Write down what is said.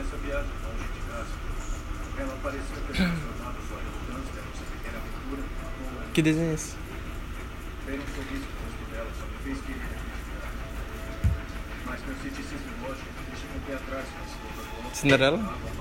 viagem longe de casa. Ela parecia né, ter transformado sua relutância é nessa pequena aventura com Que desenho é esse? ver um sorriso no rosto dela só me fez querer acreditar. Mas meu ceticismo lógico deixa com o pé atrás com esse louco Cinderela? água